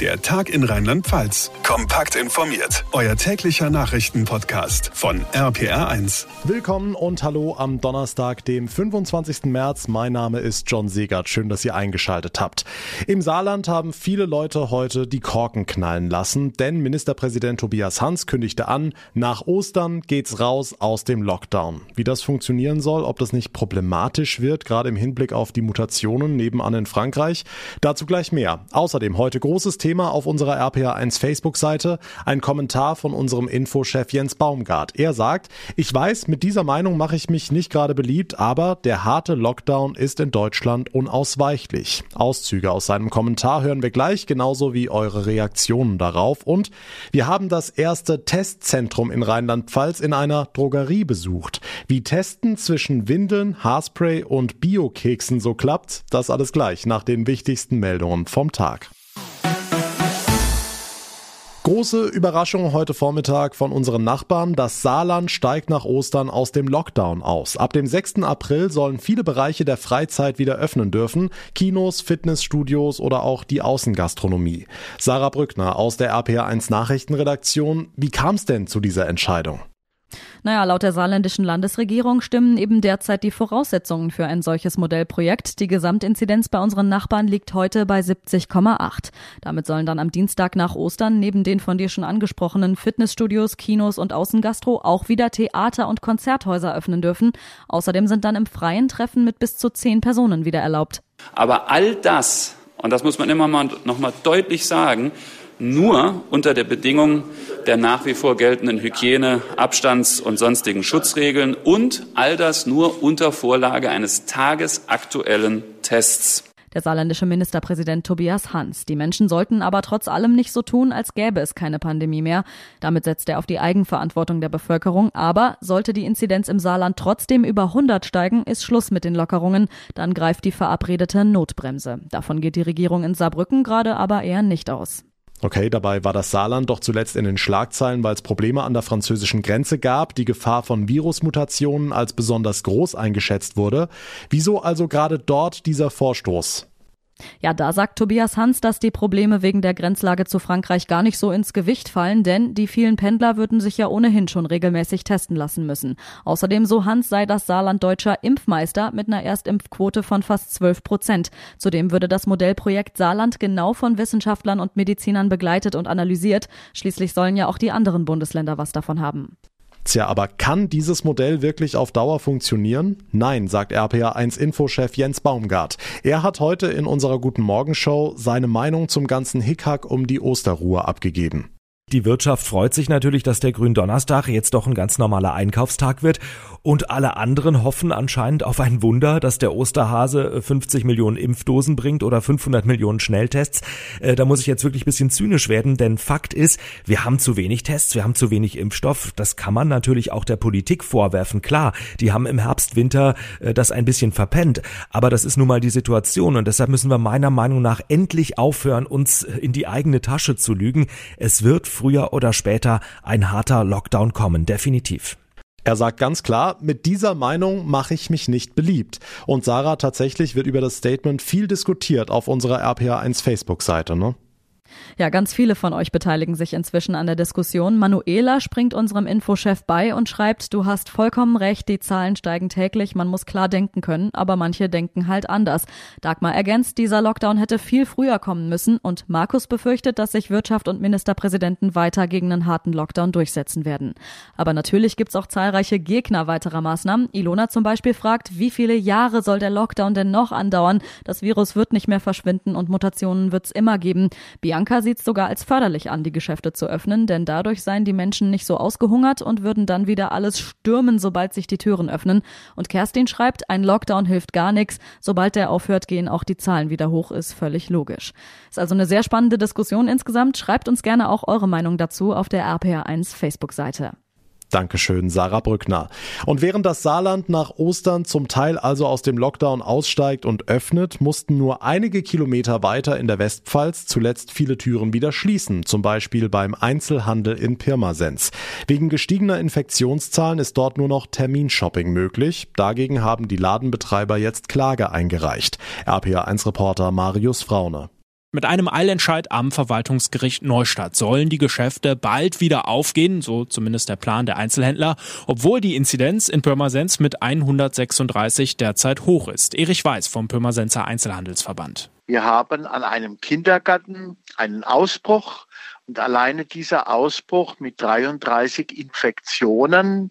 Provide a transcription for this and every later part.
Der Tag in Rheinland-Pfalz. Kompakt informiert. Euer täglicher Nachrichtenpodcast von RPR1. Willkommen und hallo am Donnerstag, dem 25. März. Mein Name ist John Segert. Schön, dass ihr eingeschaltet habt. Im Saarland haben viele Leute heute die Korken knallen lassen, denn Ministerpräsident Tobias Hans kündigte an, nach Ostern geht's raus aus dem Lockdown. Wie das funktionieren soll, ob das nicht problematisch wird, gerade im Hinblick auf die Mutationen nebenan in Frankreich, dazu gleich mehr. Außerdem heute großes Thema auf unserer RPA1 Facebook-Seite. Ein Kommentar von unserem Infochef Jens Baumgart. Er sagt, ich weiß, mit dieser Meinung mache ich mich nicht gerade beliebt, aber der harte Lockdown ist in Deutschland unausweichlich. Auszüge aus seinem Kommentar hören wir gleich, genauso wie eure Reaktionen darauf. Und wir haben das erste Testzentrum in Rheinland-Pfalz in einer Drogerie besucht. Wie Testen zwischen Windeln, Haarspray und Biokeksen so klappt, das alles gleich nach den wichtigsten Meldungen vom Tag. Große Überraschung heute Vormittag von unseren Nachbarn. Das Saarland steigt nach Ostern aus dem Lockdown aus. Ab dem 6. April sollen viele Bereiche der Freizeit wieder öffnen dürfen. Kinos, Fitnessstudios oder auch die Außengastronomie. Sarah Brückner aus der RPA1 Nachrichtenredaktion. Wie kam es denn zu dieser Entscheidung? Naja, laut der saarländischen Landesregierung stimmen eben derzeit die Voraussetzungen für ein solches Modellprojekt. Die Gesamtinzidenz bei unseren Nachbarn liegt heute bei 70,8. Damit sollen dann am Dienstag nach Ostern neben den von dir schon angesprochenen Fitnessstudios, Kinos und Außengastro auch wieder Theater und Konzerthäuser öffnen dürfen. Außerdem sind dann im freien Treffen mit bis zu zehn Personen wieder erlaubt. Aber all das, und das muss man immer mal noch mal deutlich sagen, nur unter der Bedingung der nach wie vor geltenden Hygiene, Abstands- und sonstigen Schutzregeln und all das nur unter Vorlage eines tagesaktuellen Tests. Der saarländische Ministerpräsident Tobias Hans. Die Menschen sollten aber trotz allem nicht so tun, als gäbe es keine Pandemie mehr. Damit setzt er auf die Eigenverantwortung der Bevölkerung. Aber sollte die Inzidenz im Saarland trotzdem über 100 steigen, ist Schluss mit den Lockerungen. Dann greift die verabredete Notbremse. Davon geht die Regierung in Saarbrücken gerade aber eher nicht aus. Okay, dabei war das Saarland doch zuletzt in den Schlagzeilen, weil es Probleme an der französischen Grenze gab, die Gefahr von Virusmutationen als besonders groß eingeschätzt wurde. Wieso also gerade dort dieser Vorstoß? Ja, da sagt Tobias Hans, dass die Probleme wegen der Grenzlage zu Frankreich gar nicht so ins Gewicht fallen, denn die vielen Pendler würden sich ja ohnehin schon regelmäßig testen lassen müssen. Außerdem, so Hans, sei das Saarland deutscher Impfmeister mit einer Erstimpfquote von fast 12 Prozent. Zudem würde das Modellprojekt Saarland genau von Wissenschaftlern und Medizinern begleitet und analysiert. Schließlich sollen ja auch die anderen Bundesländer was davon haben. Tja, aber kann dieses Modell wirklich auf Dauer funktionieren? Nein, sagt RPA1 Infochef Jens Baumgart. Er hat heute in unserer Guten Morgen Show seine Meinung zum ganzen Hickhack um die Osterruhe abgegeben. Die Wirtschaft freut sich natürlich, dass der Gründonnerstag jetzt doch ein ganz normaler Einkaufstag wird und alle anderen hoffen anscheinend auf ein Wunder, dass der Osterhase 50 Millionen Impfdosen bringt oder 500 Millionen Schnelltests. Äh, da muss ich jetzt wirklich ein bisschen zynisch werden, denn Fakt ist, wir haben zu wenig Tests, wir haben zu wenig Impfstoff. Das kann man natürlich auch der Politik vorwerfen. Klar, die haben im Herbst, Winter äh, das ein bisschen verpennt, aber das ist nun mal die Situation und deshalb müssen wir meiner Meinung nach endlich aufhören, uns in die eigene Tasche zu lügen. Es wird früher oder später ein harter Lockdown kommen, definitiv. Er sagt ganz klar, mit dieser Meinung mache ich mich nicht beliebt. Und Sarah, tatsächlich wird über das Statement viel diskutiert auf unserer RPA1 Facebook-Seite, ne? Ja, ganz viele von euch beteiligen sich inzwischen an der Diskussion. Manuela springt unserem Infochef bei und schreibt, du hast vollkommen recht, die Zahlen steigen täglich, man muss klar denken können, aber manche denken halt anders. Dagmar ergänzt, dieser Lockdown hätte viel früher kommen müssen und Markus befürchtet, dass sich Wirtschaft und Ministerpräsidenten weiter gegen einen harten Lockdown durchsetzen werden. Aber natürlich gibt's auch zahlreiche Gegner weiterer Maßnahmen. Ilona zum Beispiel fragt, wie viele Jahre soll der Lockdown denn noch andauern? Das Virus wird nicht mehr verschwinden und Mutationen wird's immer geben. Bianca Bianca sieht es sogar als förderlich an, die Geschäfte zu öffnen, denn dadurch seien die Menschen nicht so ausgehungert und würden dann wieder alles stürmen, sobald sich die Türen öffnen. Und Kerstin schreibt, ein Lockdown hilft gar nichts. Sobald der aufhört, gehen auch die Zahlen wieder hoch, ist völlig logisch. Ist also eine sehr spannende Diskussion insgesamt. Schreibt uns gerne auch eure Meinung dazu auf der RPR1 Facebook-Seite. Dankeschön, Sarah Brückner. Und während das Saarland nach Ostern zum Teil also aus dem Lockdown aussteigt und öffnet, mussten nur einige Kilometer weiter in der Westpfalz zuletzt viele Türen wieder schließen, zum Beispiel beim Einzelhandel in Pirmasens. Wegen gestiegener Infektionszahlen ist dort nur noch Terminshopping möglich. Dagegen haben die Ladenbetreiber jetzt Klage eingereicht. RPA1-Reporter Marius Fraune. Mit einem Eilentscheid am Verwaltungsgericht Neustadt sollen die Geschäfte bald wieder aufgehen, so zumindest der Plan der Einzelhändler, obwohl die Inzidenz in Pirmasens mit 136 derzeit hoch ist. Erich Weiß vom Pirmasenser Einzelhandelsverband. Wir haben an einem Kindergarten einen Ausbruch und alleine dieser Ausbruch mit 33 Infektionen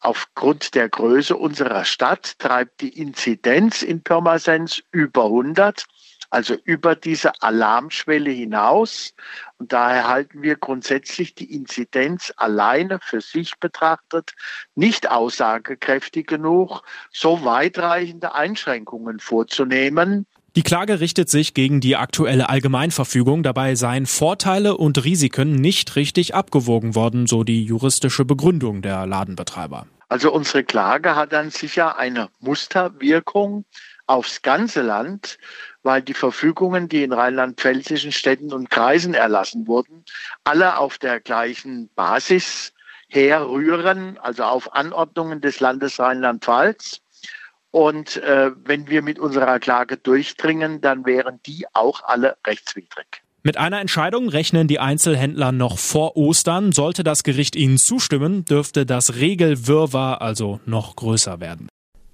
aufgrund der Größe unserer Stadt treibt die Inzidenz in Pirmasens über 100 also über diese Alarmschwelle hinaus. Und daher halten wir grundsätzlich die Inzidenz alleine für sich betrachtet nicht aussagekräftig genug, so weitreichende Einschränkungen vorzunehmen. Die Klage richtet sich gegen die aktuelle Allgemeinverfügung. Dabei seien Vorteile und Risiken nicht richtig abgewogen worden, so die juristische Begründung der Ladenbetreiber. Also unsere Klage hat dann sicher eine Musterwirkung aufs ganze Land, weil die Verfügungen, die in rheinland-pfälzischen Städten und Kreisen erlassen wurden, alle auf der gleichen Basis herrühren, also auf Anordnungen des Landes Rheinland-Pfalz. Und äh, wenn wir mit unserer Klage durchdringen, dann wären die auch alle rechtswidrig. Mit einer Entscheidung rechnen die Einzelhändler noch vor Ostern. Sollte das Gericht ihnen zustimmen, dürfte das Regelwirrwarr also noch größer werden.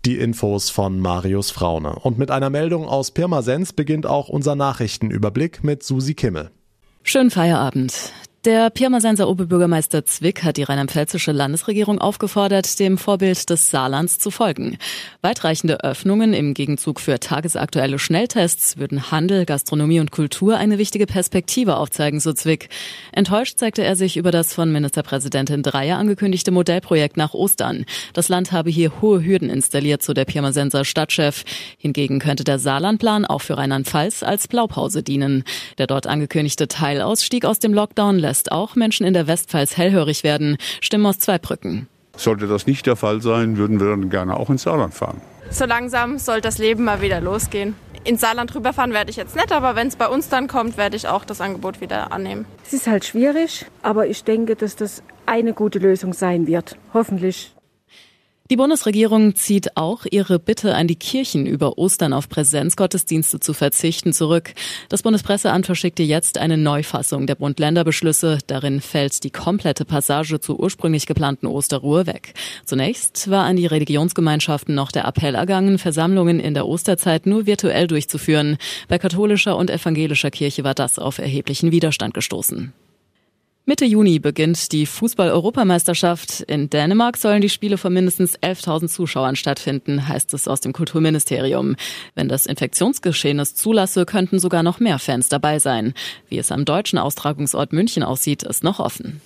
Die Infos von Marius Fraune. Und mit einer Meldung aus Pirmasens beginnt auch unser Nachrichtenüberblick mit Susi Kimmel. Schönen Feierabend. Der Pirmasenser Oberbürgermeister Zwick hat die rheinland-pfälzische Landesregierung aufgefordert, dem Vorbild des Saarlands zu folgen. Weitreichende Öffnungen im Gegenzug für tagesaktuelle Schnelltests würden Handel, Gastronomie und Kultur eine wichtige Perspektive aufzeigen, so Zwick. Enttäuscht zeigte er sich über das von Ministerpräsidentin Dreier angekündigte Modellprojekt nach Ostern. Das Land habe hier hohe Hürden installiert, so der Pirmasenser Stadtchef. Hingegen könnte der Saarlandplan auch für Rheinland-Pfalz als Blaupause dienen. Der dort angekündigte Teilausstieg aus dem Lockdown lässt lässt auch Menschen in der Westpfalz hellhörig werden. Stimmen aus Zweibrücken. Sollte das nicht der Fall sein, würden wir dann gerne auch ins Saarland fahren. So langsam soll das Leben mal wieder losgehen. Ins Saarland rüberfahren werde ich jetzt nicht, aber wenn es bei uns dann kommt, werde ich auch das Angebot wieder annehmen. Es ist halt schwierig, aber ich denke, dass das eine gute Lösung sein wird. Hoffentlich. Die Bundesregierung zieht auch ihre Bitte an die Kirchen über Ostern auf Präsenzgottesdienste zu verzichten zurück. Das Bundespresseamt verschickte jetzt eine Neufassung der Bund-Länder-Beschlüsse. Darin fällt die komplette Passage zur ursprünglich geplanten Osterruhe weg. Zunächst war an die Religionsgemeinschaften noch der Appell ergangen, Versammlungen in der Osterzeit nur virtuell durchzuführen. Bei katholischer und evangelischer Kirche war das auf erheblichen Widerstand gestoßen. Mitte Juni beginnt die Fußball-Europameisterschaft. In Dänemark sollen die Spiele von mindestens 11.000 Zuschauern stattfinden, heißt es aus dem Kulturministerium. Wenn das Infektionsgeschehen es zulasse, könnten sogar noch mehr Fans dabei sein. Wie es am deutschen Austragungsort München aussieht, ist noch offen.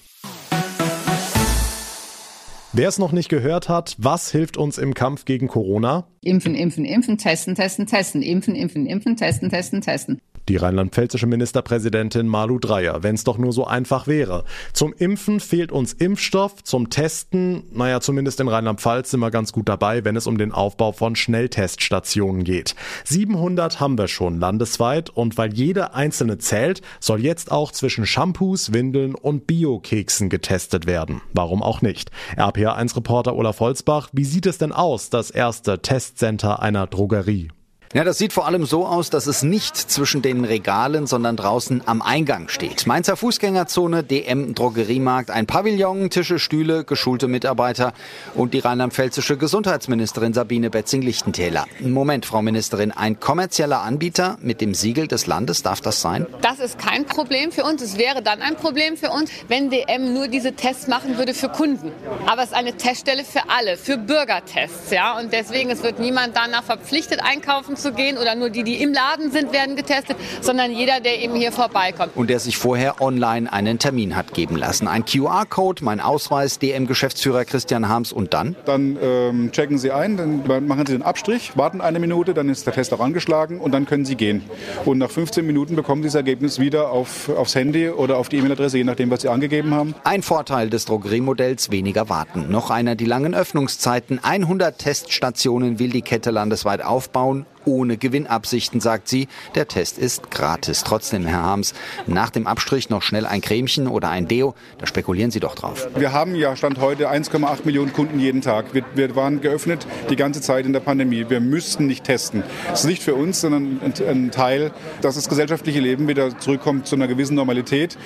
Wer es noch nicht gehört hat, was hilft uns im Kampf gegen Corona? Impfen, impfen, impfen, testen, testen, testen, impfen, impfen, impfen, testen, testen, testen. Die rheinland-pfälzische Ministerpräsidentin Malu Dreyer, wenn es doch nur so einfach wäre. Zum Impfen fehlt uns Impfstoff, zum Testen, naja, zumindest in Rheinland-Pfalz sind wir ganz gut dabei, wenn es um den Aufbau von Schnellteststationen geht. 700 haben wir schon landesweit und weil jede einzelne zählt, soll jetzt auch zwischen Shampoos, Windeln und Bio-Keksen getestet werden. Warum auch nicht? RPA1-Reporter Olaf Holzbach, wie sieht es denn aus, das erste Testcenter einer Drogerie? Ja, das sieht vor allem so aus, dass es nicht zwischen den Regalen, sondern draußen am Eingang steht. Mainzer Fußgängerzone, DM Drogeriemarkt, ein Pavillon, Tische, Stühle, geschulte Mitarbeiter und die rheinland-pfälzische Gesundheitsministerin Sabine Betzing-Lichtentäler. Moment, Frau Ministerin, ein kommerzieller Anbieter mit dem Siegel des Landes, darf das sein? Das ist kein Problem für uns. Es wäre dann ein Problem für uns, wenn DM nur diese Tests machen würde für Kunden. Aber es ist eine Teststelle für alle, für Bürgertests, ja. Und deswegen, es wird niemand danach verpflichtet einkaufen zu gehen oder nur die, die im Laden sind, werden getestet, sondern jeder, der eben hier vorbeikommt. Und der sich vorher online einen Termin hat geben lassen. Ein QR-Code, mein Ausweis, DM-Geschäftsführer Christian Harms und dann? Dann ähm, checken Sie ein, dann machen Sie den Abstrich, warten eine Minute, dann ist der Test auch angeschlagen und dann können Sie gehen. Und nach 15 Minuten bekommen Sie das Ergebnis wieder auf, aufs Handy oder auf die E-Mail-Adresse, je nachdem, was Sie angegeben haben. Ein Vorteil des Drogeriemodells, weniger warten. Noch einer, die langen Öffnungszeiten. 100 Teststationen will die Kette landesweit aufbauen ohne Gewinnabsichten, sagt sie. Der Test ist gratis. Trotzdem, Herr Harms, nach dem Abstrich noch schnell ein Cremchen oder ein Deo, da spekulieren Sie doch drauf. Wir haben ja Stand heute 1,8 Millionen Kunden jeden Tag. Wir, wir, waren geöffnet die ganze Zeit in der Pandemie. Wir müssten nicht testen. Das ist nicht für uns, sondern ein, ein Teil, dass das gesellschaftliche Leben wieder zurückkommt zu einer gewissen Normalität.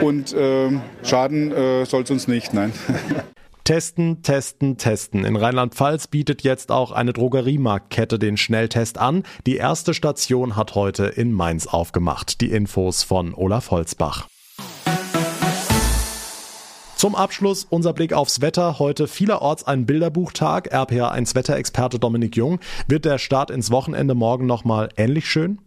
Und äh, schaden äh, soll es uns nicht, nein. Testen, testen, testen. In Rheinland-Pfalz bietet jetzt auch eine Drogeriemarktkette den Schnelltest an. Die erste Station hat heute in Mainz aufgemacht. Die Infos von Olaf Holzbach. Zum Abschluss unser Blick aufs Wetter. Heute vielerorts ein Bilderbuchtag. RPA1 Wetterexperte Dominik Jung. Wird der Start ins Wochenende morgen nochmal ähnlich schön?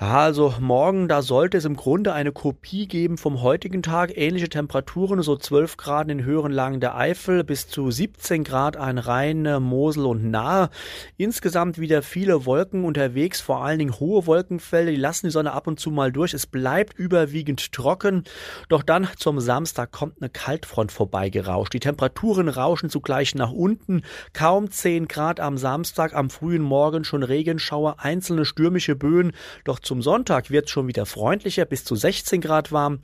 Ja, also morgen, da sollte es im Grunde eine Kopie geben vom heutigen Tag. Ähnliche Temperaturen, so 12 Grad in höheren Lagen der Eifel, bis zu 17 Grad an Rhein, Mosel und Nahe. Insgesamt wieder viele Wolken unterwegs, vor allen Dingen hohe Wolkenfelder, die lassen die Sonne ab und zu mal durch. Es bleibt überwiegend trocken. Doch dann zum Samstag kommt eine Kaltfront vorbeigerauscht. Die Temperaturen rauschen zugleich nach unten. Kaum 10 Grad am Samstag, am frühen Morgen schon Regenschauer, einzelne stürmische Böen. Doch zum Sonntag wird es schon wieder freundlicher, bis zu 16 Grad warm.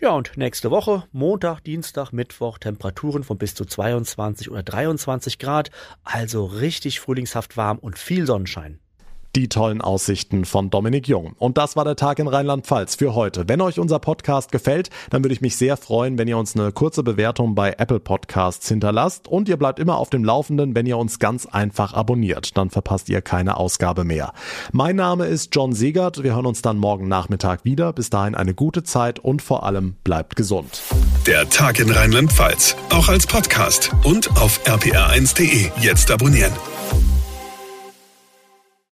Ja, und nächste Woche, Montag, Dienstag, Mittwoch, Temperaturen von bis zu 22 oder 23 Grad. Also richtig frühlingshaft warm und viel Sonnenschein die tollen Aussichten von Dominik Jung. Und das war der Tag in Rheinland-Pfalz für heute. Wenn euch unser Podcast gefällt, dann würde ich mich sehr freuen, wenn ihr uns eine kurze Bewertung bei Apple Podcasts hinterlasst und ihr bleibt immer auf dem Laufenden, wenn ihr uns ganz einfach abonniert. Dann verpasst ihr keine Ausgabe mehr. Mein Name ist John Segert. Wir hören uns dann morgen Nachmittag wieder. Bis dahin eine gute Zeit und vor allem bleibt gesund. Der Tag in Rheinland-Pfalz, auch als Podcast und auf rpr1.de. Jetzt abonnieren.